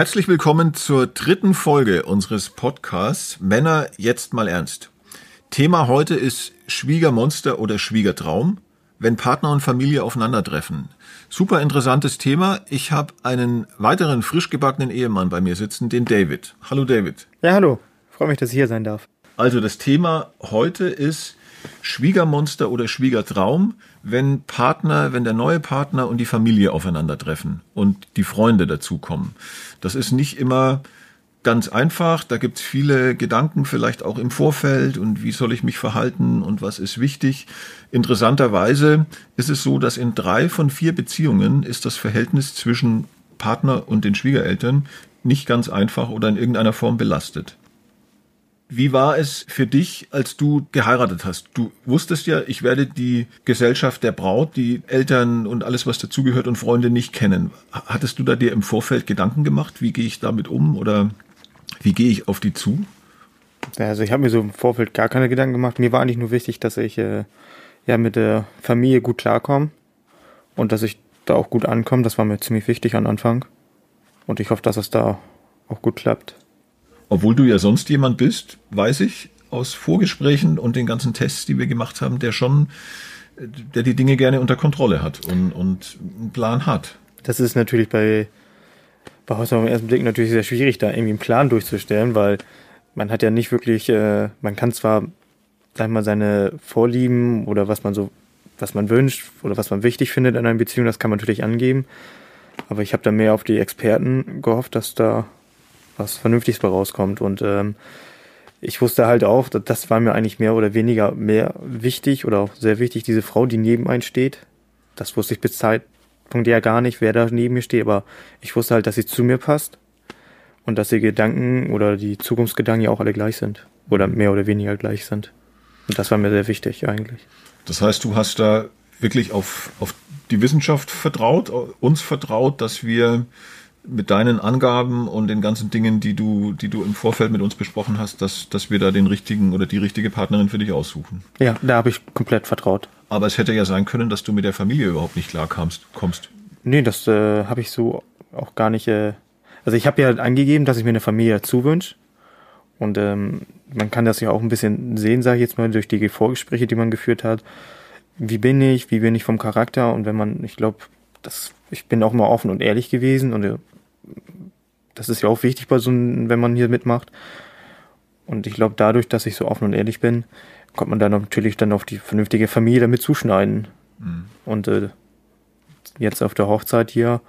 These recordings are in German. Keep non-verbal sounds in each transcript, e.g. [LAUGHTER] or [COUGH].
Herzlich willkommen zur dritten Folge unseres Podcasts Männer jetzt mal ernst. Thema heute ist Schwiegermonster oder Schwiegertraum, wenn Partner und Familie aufeinandertreffen. Super interessantes Thema. Ich habe einen weiteren frisch gebackenen Ehemann bei mir sitzen, den David. Hallo David. Ja, hallo. Freue mich, dass ich hier sein darf. Also das Thema heute ist Schwiegermonster oder Schwiegertraum, wenn Partner, wenn der neue Partner und die Familie aufeinandertreffen und die Freunde dazukommen. Das ist nicht immer ganz einfach. Da gibt's viele Gedanken, vielleicht auch im Vorfeld und wie soll ich mich verhalten und was ist wichtig. Interessanterweise ist es so, dass in drei von vier Beziehungen ist das Verhältnis zwischen Partner und den Schwiegereltern nicht ganz einfach oder in irgendeiner Form belastet. Wie war es für dich, als du geheiratet hast? Du wusstest ja, ich werde die Gesellschaft der Braut, die Eltern und alles, was dazugehört und Freunde nicht kennen. Hattest du da dir im Vorfeld Gedanken gemacht? Wie gehe ich damit um oder wie gehe ich auf die zu? Also ich habe mir so im Vorfeld gar keine Gedanken gemacht. Mir war eigentlich nur wichtig, dass ich äh, ja mit der Familie gut klarkomme und dass ich da auch gut ankomme. Das war mir ziemlich wichtig am Anfang. Und ich hoffe, dass es da auch gut klappt. Obwohl du ja sonst jemand bist, weiß ich aus Vorgesprächen und den ganzen Tests, die wir gemacht haben, der schon, der die Dinge gerne unter Kontrolle hat und, und einen Plan hat. Das ist natürlich bei, bei Haus auf den ersten Blick natürlich sehr schwierig, da irgendwie einen Plan durchzustellen, weil man hat ja nicht wirklich, äh, man kann zwar, sag ich mal, seine Vorlieben oder was man so, was man wünscht oder was man wichtig findet in einer Beziehung, das kann man natürlich angeben. Aber ich habe da mehr auf die Experten gehofft, dass da was Vernünftiges bei rauskommt. Und ähm, ich wusste halt auch, das war mir eigentlich mehr oder weniger mehr wichtig oder auch sehr wichtig, diese Frau, die neben einem steht. Das wusste ich bis Zeitpunkt ja gar nicht, wer da neben mir steht, aber ich wusste halt, dass sie zu mir passt und dass die Gedanken oder die Zukunftsgedanken ja auch alle gleich sind oder mehr oder weniger gleich sind. Und das war mir sehr wichtig eigentlich. Das heißt, du hast da wirklich auf, auf die Wissenschaft vertraut, uns vertraut, dass wir mit deinen Angaben und den ganzen Dingen, die du, die du im Vorfeld mit uns besprochen hast, dass, dass wir da den richtigen oder die richtige Partnerin für dich aussuchen. Ja, da habe ich komplett vertraut. Aber es hätte ja sein können, dass du mit der Familie überhaupt nicht klar kamst, kommst. Nee, das äh, habe ich so auch gar nicht. Äh, also ich habe ja angegeben, dass ich mir eine Familie dazu wünsche. Und ähm, man kann das ja auch ein bisschen sehen, sage ich jetzt mal, durch die Vorgespräche, die man geführt hat. Wie bin ich, wie bin ich vom Charakter? Und wenn man, ich glaube, das, ich bin auch mal offen und ehrlich gewesen und äh, das ist ja auch wichtig bei so einem, wenn man hier mitmacht. Und ich glaube, dadurch, dass ich so offen und ehrlich bin, kommt man dann natürlich dann auf die vernünftige Familie damit zuschneiden. Mhm. Und äh, jetzt auf der Hochzeit hier,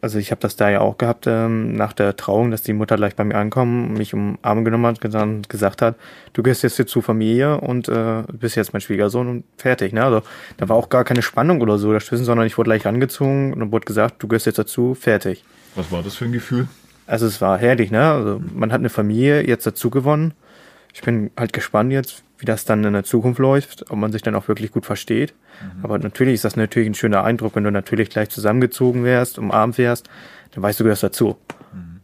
also ich habe das da ja auch gehabt, ähm, nach der Trauung, dass die Mutter gleich bei mir ankommen, mich um Arm genommen hat und gesagt hat, du gehst jetzt hier zur Familie und äh, bist jetzt mein Schwiegersohn und fertig. Ne? Also da war auch gar keine Spannung oder so dazwischen, sondern ich wurde gleich angezogen und dann wurde gesagt, du gehst jetzt dazu, fertig. Was war das für ein Gefühl? Also es war herrlich, ne? Also man hat eine Familie jetzt dazu gewonnen. Ich bin halt gespannt jetzt, wie das dann in der Zukunft läuft, ob man sich dann auch wirklich gut versteht. Mhm. Aber natürlich ist das natürlich ein schöner Eindruck, wenn du natürlich gleich zusammengezogen wärst, umarmt wärst, dann weißt du, gehörst dazu. Mhm.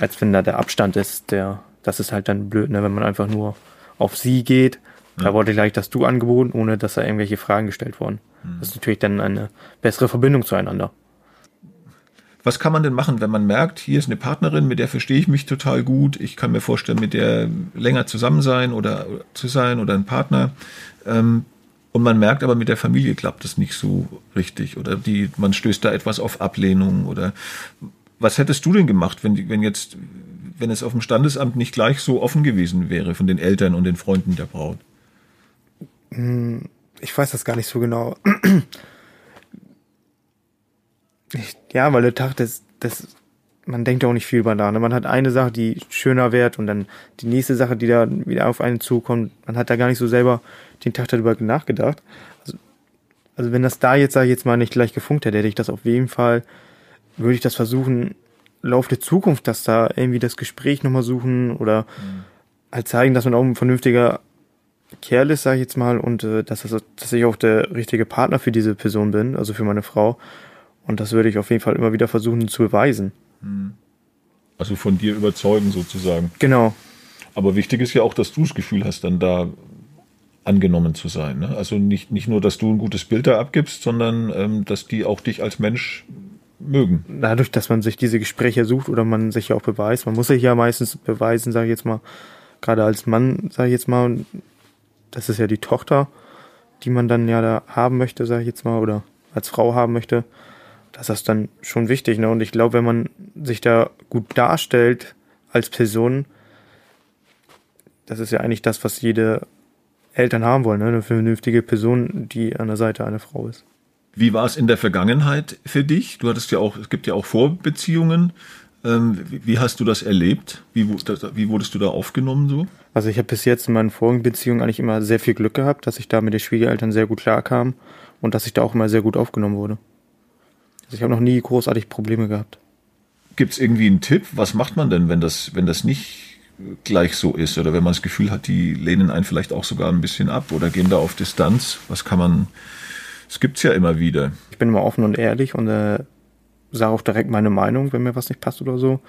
Als wenn da der Abstand ist, der, das ist halt dann blöd, ne? wenn man einfach nur auf sie geht. Ja. Da wurde gleich das Du angeboten, ohne dass da irgendwelche Fragen gestellt wurden. Mhm. Das ist natürlich dann eine bessere Verbindung zueinander. Was kann man denn machen, wenn man merkt, hier ist eine Partnerin, mit der verstehe ich mich total gut, ich kann mir vorstellen, mit der länger zusammen sein oder zu sein oder ein Partner. Ähm, und man merkt aber, mit der Familie klappt es nicht so richtig oder die, man stößt da etwas auf Ablehnung oder was hättest du denn gemacht, wenn, wenn jetzt, wenn es auf dem Standesamt nicht gleich so offen gewesen wäre von den Eltern und den Freunden der Braut? Hm, ich weiß das gar nicht so genau. Ja, weil der Tag des, des man denkt ja auch nicht viel über da. Ne? Man hat eine Sache, die schöner wird und dann die nächste Sache, die da wieder auf einen zukommt. Man hat da gar nicht so selber den Tag darüber nachgedacht. Also, also wenn das da jetzt, sag ich jetzt mal, nicht gleich gefunkt hätte, hätte ich das auf jeden Fall, würde ich das versuchen, Lauf der Zukunft, dass da irgendwie das Gespräch nochmal suchen oder mhm. halt zeigen, dass man auch ein vernünftiger Kerl ist, sag ich jetzt mal, und äh, dass, das, dass ich auch der richtige Partner für diese Person bin, also für meine Frau. Und das würde ich auf jeden Fall immer wieder versuchen zu beweisen. Hm. Also von dir überzeugen sozusagen. Genau. Aber wichtig ist ja auch, dass du das Gefühl hast, dann da angenommen zu sein. Ne? Also nicht, nicht nur, dass du ein gutes Bild da abgibst, sondern ähm, dass die auch dich als Mensch mögen. Dadurch, dass man sich diese Gespräche sucht oder man sich ja auch beweist, man muss sich ja meistens beweisen, sage ich jetzt mal, gerade als Mann, sage ich jetzt mal, das ist ja die Tochter, die man dann ja da haben möchte, sage ich jetzt mal, oder als Frau haben möchte, das ist dann schon wichtig. Ne? Und ich glaube, wenn man sich da gut darstellt als Person, das ist ja eigentlich das, was jede Eltern haben wollen, ne? eine vernünftige Person, die an der Seite einer Frau ist. Wie war es in der Vergangenheit für dich? Du hattest ja auch, es gibt ja auch Vorbeziehungen. Ähm, wie hast du das erlebt? Wie, wie wurdest du da aufgenommen so? Also ich habe bis jetzt in meinen vorigen Beziehungen eigentlich immer sehr viel Glück gehabt, dass ich da mit den Schwiegereltern sehr gut klarkam und dass ich da auch immer sehr gut aufgenommen wurde. Also ich habe noch nie großartig Probleme gehabt. Gibt es irgendwie einen Tipp? Was macht man denn, wenn das, wenn das nicht gleich so ist oder wenn man das Gefühl hat, die lehnen einen vielleicht auch sogar ein bisschen ab oder gehen da auf Distanz? Was kann man es gibt's ja immer wieder. Ich bin immer offen und ehrlich und äh, sage auch direkt meine Meinung, wenn mir was nicht passt oder so.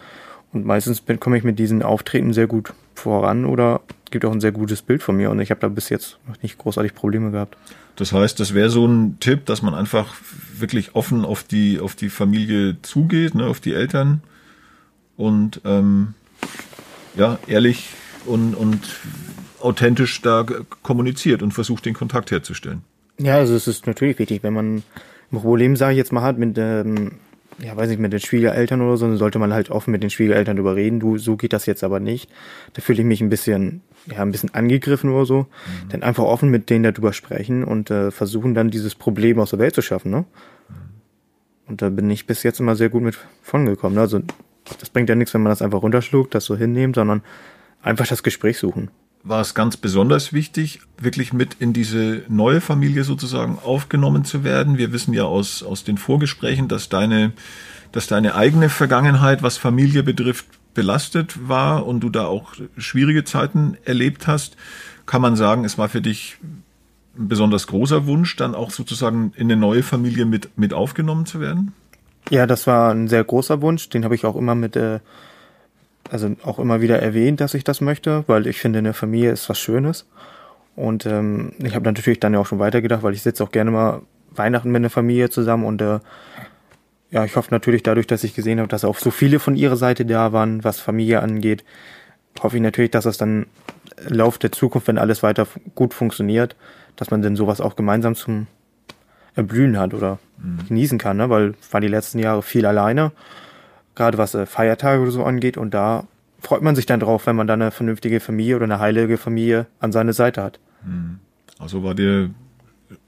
Und meistens komme ich mit diesen Auftreten sehr gut voran oder gibt auch ein sehr gutes Bild von mir und ich habe da bis jetzt noch nicht großartig Probleme gehabt. Das heißt, das wäre so ein Tipp, dass man einfach wirklich offen auf die auf die Familie zugeht, ne, auf die Eltern und ähm, ja ehrlich und und authentisch da kommuniziert und versucht den Kontakt herzustellen. Ja, also es ist natürlich wichtig, wenn man ein Problem, sage ich jetzt mal, hat mit, ähm, ja, weiß nicht, mit den Schwiegereltern oder so, dann sollte man halt offen mit den Schwiegereltern drüber reden. Du, so geht das jetzt aber nicht. Da fühle ich mich ein bisschen, ja, ein bisschen angegriffen oder so. Mhm. Dann einfach offen mit denen darüber sprechen und äh, versuchen dann dieses Problem aus der Welt zu schaffen, ne? Mhm. Und da bin ich bis jetzt immer sehr gut mit von gekommen. Ne? Also das bringt ja nichts, wenn man das einfach runterschluckt, das so hinnimmt, sondern einfach das Gespräch suchen war es ganz besonders wichtig, wirklich mit in diese neue Familie sozusagen aufgenommen zu werden. Wir wissen ja aus, aus den Vorgesprächen, dass deine, dass deine eigene Vergangenheit, was Familie betrifft, belastet war und du da auch schwierige Zeiten erlebt hast. Kann man sagen, es war für dich ein besonders großer Wunsch, dann auch sozusagen in eine neue Familie mit, mit aufgenommen zu werden? Ja, das war ein sehr großer Wunsch. Den habe ich auch immer mit äh, also auch immer wieder erwähnt, dass ich das möchte, weil ich finde, eine Familie ist was Schönes. Und ähm, ich habe natürlich dann ja auch schon weitergedacht, weil ich sitze auch gerne mal Weihnachten mit einer Familie zusammen und äh, ja, ich hoffe natürlich dadurch, dass ich gesehen habe, dass auch so viele von ihrer Seite da waren, was Familie angeht, hoffe ich natürlich, dass das dann im Lauf der Zukunft, wenn alles weiter gut funktioniert, dass man denn sowas auch gemeinsam zum Erblühen hat oder mhm. genießen kann, ne? weil ich war die letzten Jahre viel alleine gerade was äh, Feiertage oder so angeht. Und da freut man sich dann drauf, wenn man dann eine vernünftige Familie oder eine heilige Familie an seine Seite hat. Hm. Also war dir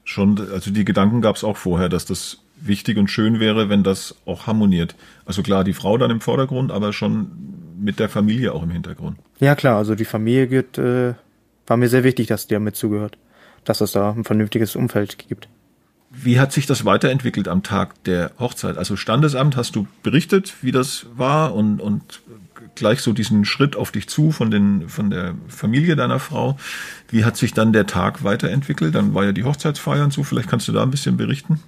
schon, also die Gedanken gab es auch vorher, dass das wichtig und schön wäre, wenn das auch harmoniert. Also klar, die Frau dann im Vordergrund, aber schon mit der Familie auch im Hintergrund. Ja klar, also die Familie geht, äh, war mir sehr wichtig, dass der mit zugehört, dass es da ein vernünftiges Umfeld gibt. Wie hat sich das weiterentwickelt am Tag der Hochzeit? Also Standesamt hast du berichtet, wie das war und, und gleich so diesen Schritt auf dich zu von, den, von der Familie deiner Frau. Wie hat sich dann der Tag weiterentwickelt? Dann war ja die Hochzeitsfeier und so. Vielleicht kannst du da ein bisschen berichten.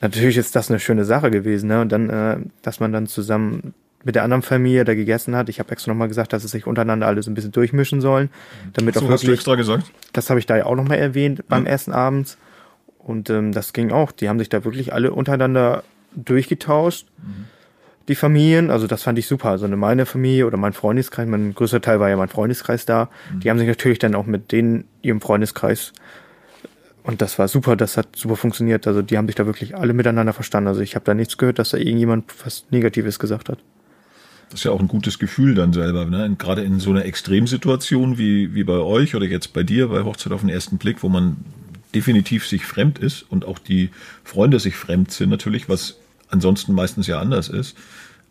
Natürlich ist das eine schöne Sache gewesen. Ne? Und dann, äh, dass man dann zusammen mit der anderen Familie da gegessen hat. Ich habe extra nochmal gesagt, dass es sich untereinander alles ein bisschen durchmischen sollen. Damit so, auch wirklich, hast du extra gesagt? Das habe ich da ja auch nochmal erwähnt beim ja. Essen abends. Und ähm, das ging auch. Die haben sich da wirklich alle untereinander durchgetauscht. Mhm. Die Familien, also das fand ich super. Also meine Familie oder mein Freundeskreis, mein größter Teil war ja mein Freundeskreis da. Mhm. Die haben sich natürlich dann auch mit denen, ihrem Freundeskreis und das war super, das hat super funktioniert. Also die haben sich da wirklich alle miteinander verstanden. Also ich habe da nichts gehört, dass da irgendjemand was Negatives gesagt hat. Das ist ja auch ein gutes Gefühl dann selber, ne? gerade in so einer Extremsituation wie, wie bei euch oder jetzt bei dir bei Hochzeit auf den ersten Blick, wo man definitiv sich fremd ist und auch die Freunde sich fremd sind natürlich, was ansonsten meistens ja anders ist,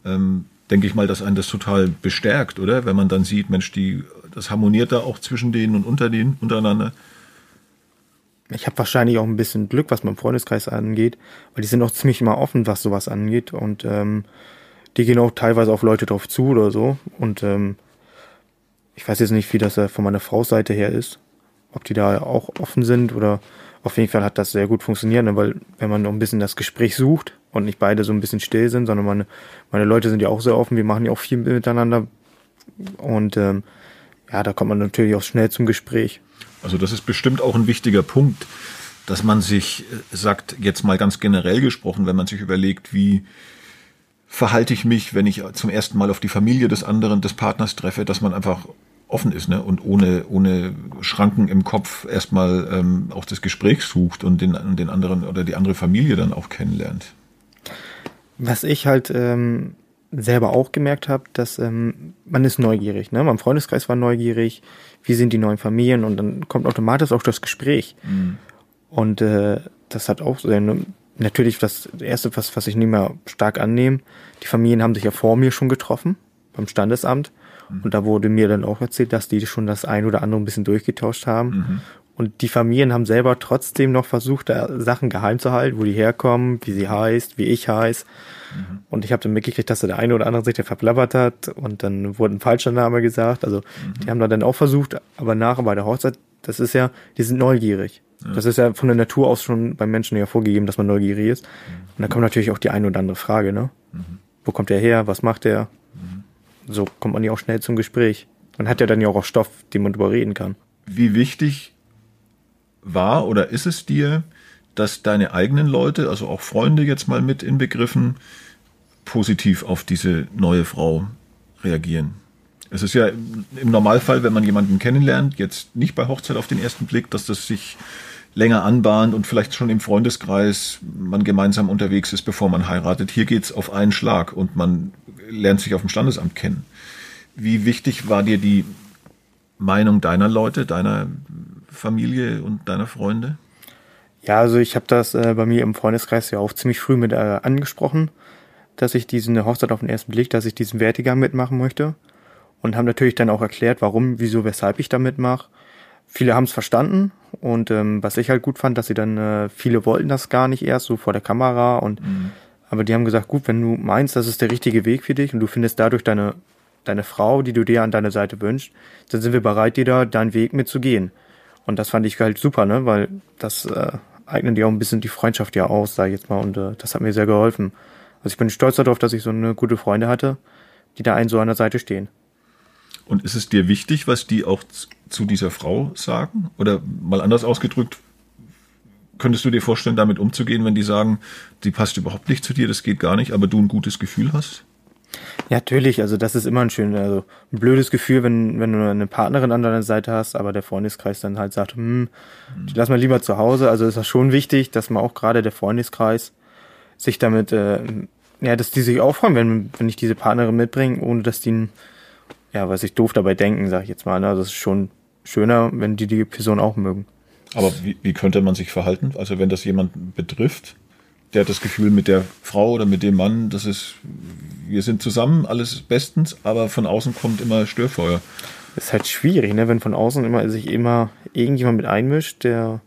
ähm, denke ich mal, dass einen das total bestärkt, oder? Wenn man dann sieht, Mensch, die, das harmoniert da auch zwischen denen und unter denen, untereinander. Ich habe wahrscheinlich auch ein bisschen Glück, was mein Freundeskreis angeht, weil die sind auch ziemlich immer offen, was sowas angeht und ähm, die gehen auch teilweise auf Leute drauf zu oder so und ähm, ich weiß jetzt nicht, wie das von meiner Frau Seite her ist, ob die da auch offen sind oder auf jeden Fall hat das sehr gut funktioniert, ne? weil wenn man noch ein bisschen das Gespräch sucht und nicht beide so ein bisschen still sind, sondern meine, meine Leute sind ja auch sehr offen, wir machen ja auch viel miteinander und ähm, ja, da kommt man natürlich auch schnell zum Gespräch. Also das ist bestimmt auch ein wichtiger Punkt, dass man sich äh, sagt, jetzt mal ganz generell gesprochen, wenn man sich überlegt, wie verhalte ich mich, wenn ich zum ersten Mal auf die Familie des anderen, des Partners treffe, dass man einfach offen ist ne? und ohne, ohne Schranken im Kopf erstmal ähm, auch das Gespräch sucht und den, den anderen oder die andere Familie dann auch kennenlernt. Was ich halt ähm, selber auch gemerkt habe, dass ähm, man ist neugierig. Ne? Mein Freundeskreis war neugierig, wie sind die neuen Familien und dann kommt automatisch auch das Gespräch. Mhm. Und äh, das hat auch sehr, ne, natürlich das erste, was, was ich nicht mehr stark annehme, die Familien haben sich ja vor mir schon getroffen beim Standesamt Mhm. Und da wurde mir dann auch erzählt, dass die schon das ein oder andere ein bisschen durchgetauscht haben. Mhm. Und die Familien haben selber trotzdem noch versucht, da Sachen geheim zu halten, wo die herkommen, wie sie heißt, wie ich heiß. Mhm. Und ich habe dann mitgekriegt, dass der eine oder andere sich da verplappert hat und dann wurde ein falscher Name gesagt. Also mhm. die haben da dann auch versucht, aber nachher bei der Hochzeit, das ist ja, die sind neugierig. Ja. Das ist ja von der Natur aus schon beim Menschen ja vorgegeben, dass man neugierig ist. Mhm. Und da kommt natürlich auch die eine oder andere Frage, ne? Mhm. Wo kommt der her? Was macht der? So kommt man ja auch schnell zum Gespräch. Man hat ja dann ja auch Stoff, den man drüber reden kann. Wie wichtig war oder ist es dir, dass deine eigenen Leute, also auch Freunde jetzt mal mit inbegriffen, positiv auf diese neue Frau reagieren? Es ist ja im Normalfall, wenn man jemanden kennenlernt, jetzt nicht bei Hochzeit auf den ersten Blick, dass das sich länger anbahnt und vielleicht schon im Freundeskreis man gemeinsam unterwegs ist, bevor man heiratet. Hier geht's auf einen Schlag und man lernt sich auf dem Standesamt kennen. Wie wichtig war dir die Meinung deiner Leute, deiner Familie und deiner Freunde? Ja, also ich habe das äh, bei mir im Freundeskreis ja auch ziemlich früh mit äh, angesprochen, dass ich diesen Hochzeit auf den ersten Blick, dass ich diesen Wertegang mitmachen möchte und haben natürlich dann auch erklärt, warum, wieso, weshalb ich da mitmache. Viele haben es verstanden und ähm, was ich halt gut fand, dass sie dann äh, viele wollten das gar nicht erst so vor der Kamera und mhm. Aber die haben gesagt, gut, wenn du meinst, das ist der richtige Weg für dich und du findest dadurch deine, deine Frau, die du dir an deiner Seite wünschst, dann sind wir bereit, dir da deinen Weg mitzugehen. Und das fand ich halt super, ne, weil das äh, eignet dir auch ein bisschen die Freundschaft ja aus, sag ich jetzt mal, und äh, das hat mir sehr geholfen. Also ich bin stolz darauf, dass ich so eine gute Freunde hatte, die da einen so an der Seite stehen. Und ist es dir wichtig, was die auch zu dieser Frau sagen? Oder mal anders ausgedrückt, könntest du dir vorstellen, damit umzugehen, wenn die sagen, die passt überhaupt nicht zu dir, das geht gar nicht, aber du ein gutes Gefühl hast? Ja, natürlich. Also das ist immer ein schön, also ein blödes Gefühl, wenn, wenn du eine Partnerin an deiner Seite hast, aber der Freundeskreis dann halt sagt, hm, die lass mal lieber zu Hause. Also ist das schon wichtig, dass man auch gerade der Freundeskreis sich damit, äh, ja, dass die sich auch freuen, wenn, wenn ich diese Partnerin mitbringe, ohne dass die, ja, was ich doof dabei denken, sag ich jetzt mal. Ne? Also es ist schon schöner, wenn die die Person auch mögen. Aber wie, wie könnte man sich verhalten? Also wenn das jemand betrifft, der hat das Gefühl mit der Frau oder mit dem Mann, das ist, wir sind zusammen, alles bestens, aber von außen kommt immer Störfeuer. Ist halt schwierig, ne? wenn von außen immer sich immer irgendjemand mit einmischt, der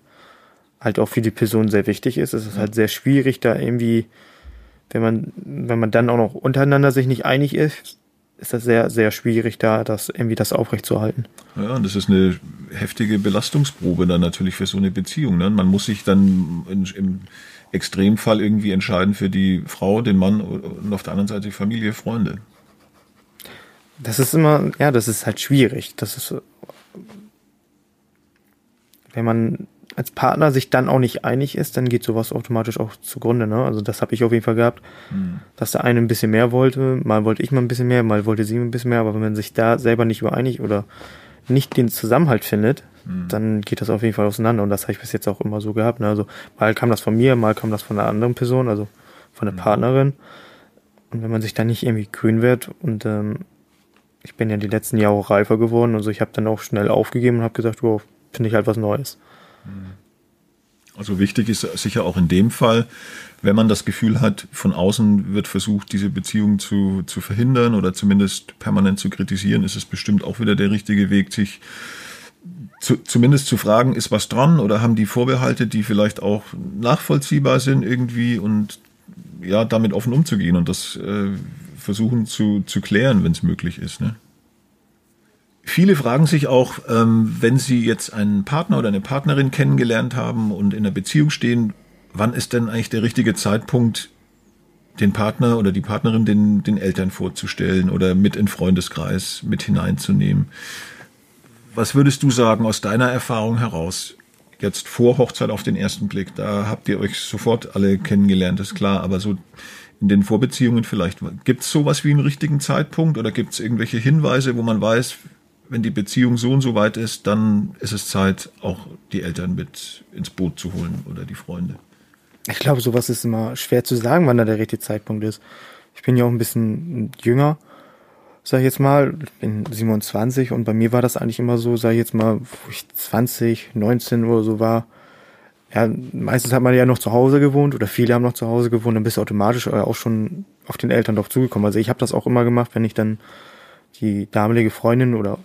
halt auch für die Person sehr wichtig ist. Es ist halt sehr schwierig, da irgendwie, wenn man, wenn man dann auch noch untereinander sich nicht einig ist, ist das sehr, sehr schwierig, da das irgendwie das aufrechtzuerhalten. Ja, und das ist eine heftige Belastungsprobe dann natürlich für so eine Beziehung. Ne? Man muss sich dann in, im Extremfall irgendwie entscheiden für die Frau, den Mann und auf der anderen Seite die Familie, Freunde. Das ist immer, ja, das ist halt schwierig. Das ist, wenn man als Partner sich dann auch nicht einig ist, dann geht sowas automatisch auch zugrunde. Ne? Also das habe ich auf jeden Fall gehabt, mhm. dass der eine ein bisschen mehr wollte, mal wollte ich mal ein bisschen mehr, mal wollte sie ein bisschen mehr, aber wenn man sich da selber nicht übereinig oder nicht den Zusammenhalt findet, mhm. dann geht das auf jeden Fall auseinander und das habe ich bis jetzt auch immer so gehabt. Ne? Also mal kam das von mir, mal kam das von einer anderen Person, also von der mhm. Partnerin. Und wenn man sich da nicht irgendwie grün wird und ähm, ich bin ja die letzten Jahre auch reifer geworden, also ich habe dann auch schnell aufgegeben und habe gesagt, wow, finde ich halt was Neues. Also wichtig ist sicher auch in dem Fall, wenn man das Gefühl hat, von außen wird versucht, diese Beziehung zu, zu verhindern oder zumindest permanent zu kritisieren, ist es bestimmt auch wieder der richtige Weg, sich zu, zumindest zu fragen, ist was dran oder haben die Vorbehalte, die vielleicht auch nachvollziehbar sind irgendwie und ja, damit offen umzugehen und das äh, versuchen zu, zu klären, wenn es möglich ist. Ne? Viele fragen sich auch, ähm, wenn sie jetzt einen Partner oder eine Partnerin kennengelernt haben und in einer Beziehung stehen, wann ist denn eigentlich der richtige Zeitpunkt, den Partner oder die Partnerin den, den Eltern vorzustellen oder mit in Freundeskreis mit hineinzunehmen? Was würdest du sagen aus deiner Erfahrung heraus? Jetzt vor Hochzeit auf den ersten Blick, da habt ihr euch sofort alle kennengelernt, ist klar, aber so in den Vorbeziehungen vielleicht. Gibt es sowas wie einen richtigen Zeitpunkt oder gibt es irgendwelche Hinweise, wo man weiß, wenn die Beziehung so und so weit ist, dann ist es Zeit, auch die Eltern mit ins Boot zu holen oder die Freunde? Ich glaube, sowas ist immer schwer zu sagen, wann da der richtige Zeitpunkt ist. Ich bin ja auch ein bisschen jünger, sag ich jetzt mal, ich bin 27 und bei mir war das eigentlich immer so, sag ich jetzt mal, wo ich 20, 19 oder so war. Ja, meistens hat man ja noch zu Hause gewohnt oder viele haben noch zu Hause gewohnt, dann bist du automatisch auch schon auf den Eltern doch zugekommen. Also ich habe das auch immer gemacht, wenn ich dann die damalige Freundin oder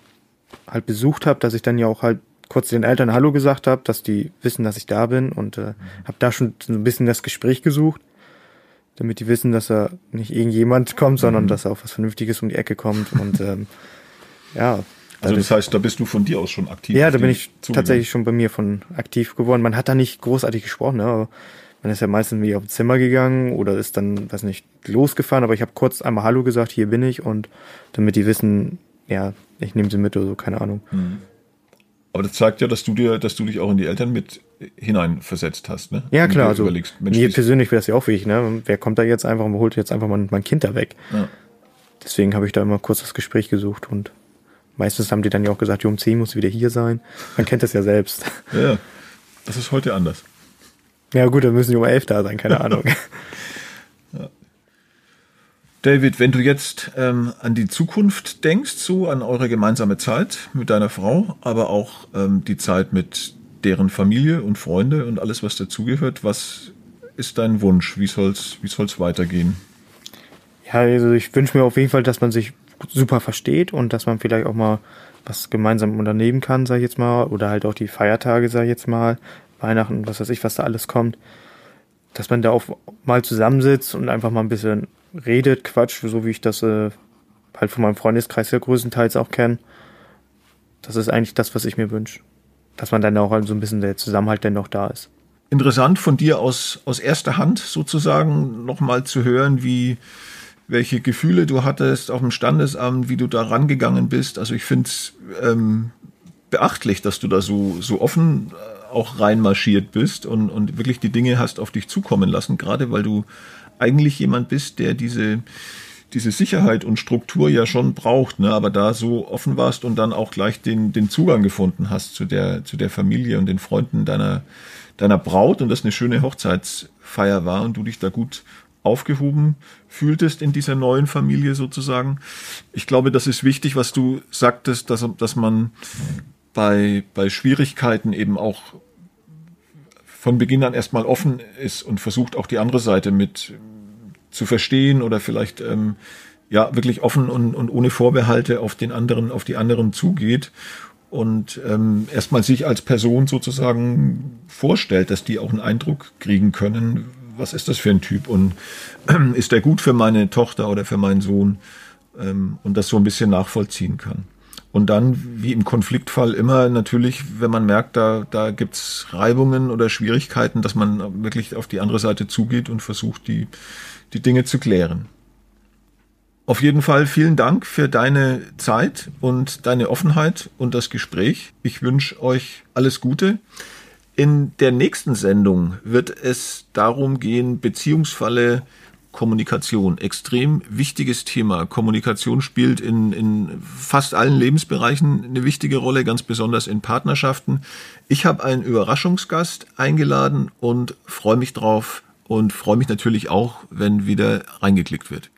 halt besucht habe, dass ich dann ja auch halt kurz den Eltern Hallo gesagt habe, dass die wissen, dass ich da bin und äh, habe da schon so ein bisschen das Gespräch gesucht, damit die wissen, dass da nicht irgendjemand [LAUGHS] kommt, sondern mhm. dass auch was Vernünftiges um die Ecke kommt und ähm, ja. Also das heißt, da bist du von dir aus schon aktiv. Ja, da bin ich tatsächlich schon bei mir von aktiv geworden. Man hat da nicht großartig gesprochen, ne? aber man ist ja meistens wieder aufs Zimmer gegangen oder ist dann, weiß nicht, losgefahren, aber ich habe kurz einmal Hallo gesagt, hier bin ich und damit die wissen, ja, ich nehme sie mit oder so, keine Ahnung. Mhm. Aber das zeigt ja, dass du dir, dass du dich auch in die Eltern mit hineinversetzt hast, ne? Ja, klar. Also, überlegst, Mensch, mir persönlich wäre das ja auch wichtig, ne? Wer kommt da jetzt einfach und holt jetzt einfach mein, mein Kind da weg? Ja. Deswegen habe ich da immer kurz das Gespräch gesucht und meistens haben die dann ja auch gesagt, um 10 muss wieder hier sein. Man kennt das ja selbst. Ja, das ist heute anders. Ja, gut, dann müssen die um 11 da sein, keine [LAUGHS] Ahnung. David, wenn du jetzt ähm, an die Zukunft denkst, so an eure gemeinsame Zeit mit deiner Frau, aber auch ähm, die Zeit mit deren Familie und Freunde und alles, was dazugehört, was ist dein Wunsch? Wie soll's, wie soll's weitergehen? Ja, also ich wünsche mir auf jeden Fall, dass man sich super versteht und dass man vielleicht auch mal was gemeinsam unternehmen kann, sag ich jetzt mal, oder halt auch die Feiertage, sag ich jetzt mal, Weihnachten, was weiß ich, was da alles kommt, dass man da auch mal zusammensitzt und einfach mal ein bisschen redet, Quatsch, so wie ich das äh, halt von meinem Freundeskreis ja größtenteils auch kenne. Das ist eigentlich das, was ich mir wünsche. Dass man dann auch halt so ein bisschen der Zusammenhalt dann noch da ist. Interessant von dir aus, aus erster Hand sozusagen nochmal zu hören, wie, welche Gefühle du hattest auf dem Standesamt, wie du da rangegangen bist. Also ich finde es ähm, beachtlich, dass du da so, so offen äh, auch reinmarschiert bist und, und wirklich die Dinge hast auf dich zukommen lassen, gerade weil du eigentlich jemand bist, der diese, diese Sicherheit und Struktur ja schon braucht, ne? aber da so offen warst und dann auch gleich den, den Zugang gefunden hast zu der, zu der Familie und den Freunden deiner, deiner Braut und das eine schöne Hochzeitsfeier war und du dich da gut aufgehoben fühltest in dieser neuen Familie sozusagen. Ich glaube, das ist wichtig, was du sagtest, dass, dass man bei, bei Schwierigkeiten eben auch von Beginn an erstmal offen ist und versucht auch die andere Seite mit zu verstehen oder vielleicht ähm, ja wirklich offen und, und ohne Vorbehalte auf den anderen, auf die anderen zugeht und ähm, erstmal sich als Person sozusagen vorstellt, dass die auch einen Eindruck kriegen können, was ist das für ein Typ und ähm, ist der gut für meine Tochter oder für meinen Sohn ähm, und das so ein bisschen nachvollziehen kann. Und dann, wie im Konfliktfall immer, natürlich, wenn man merkt, da, da gibt's Reibungen oder Schwierigkeiten, dass man wirklich auf die andere Seite zugeht und versucht, die, die Dinge zu klären. Auf jeden Fall vielen Dank für deine Zeit und deine Offenheit und das Gespräch. Ich wünsche euch alles Gute. In der nächsten Sendung wird es darum gehen, Beziehungsfalle Kommunikation. Extrem wichtiges Thema. Kommunikation spielt in, in fast allen Lebensbereichen eine wichtige Rolle, ganz besonders in Partnerschaften. Ich habe einen Überraschungsgast eingeladen und freue mich drauf und freue mich natürlich auch, wenn wieder reingeklickt wird.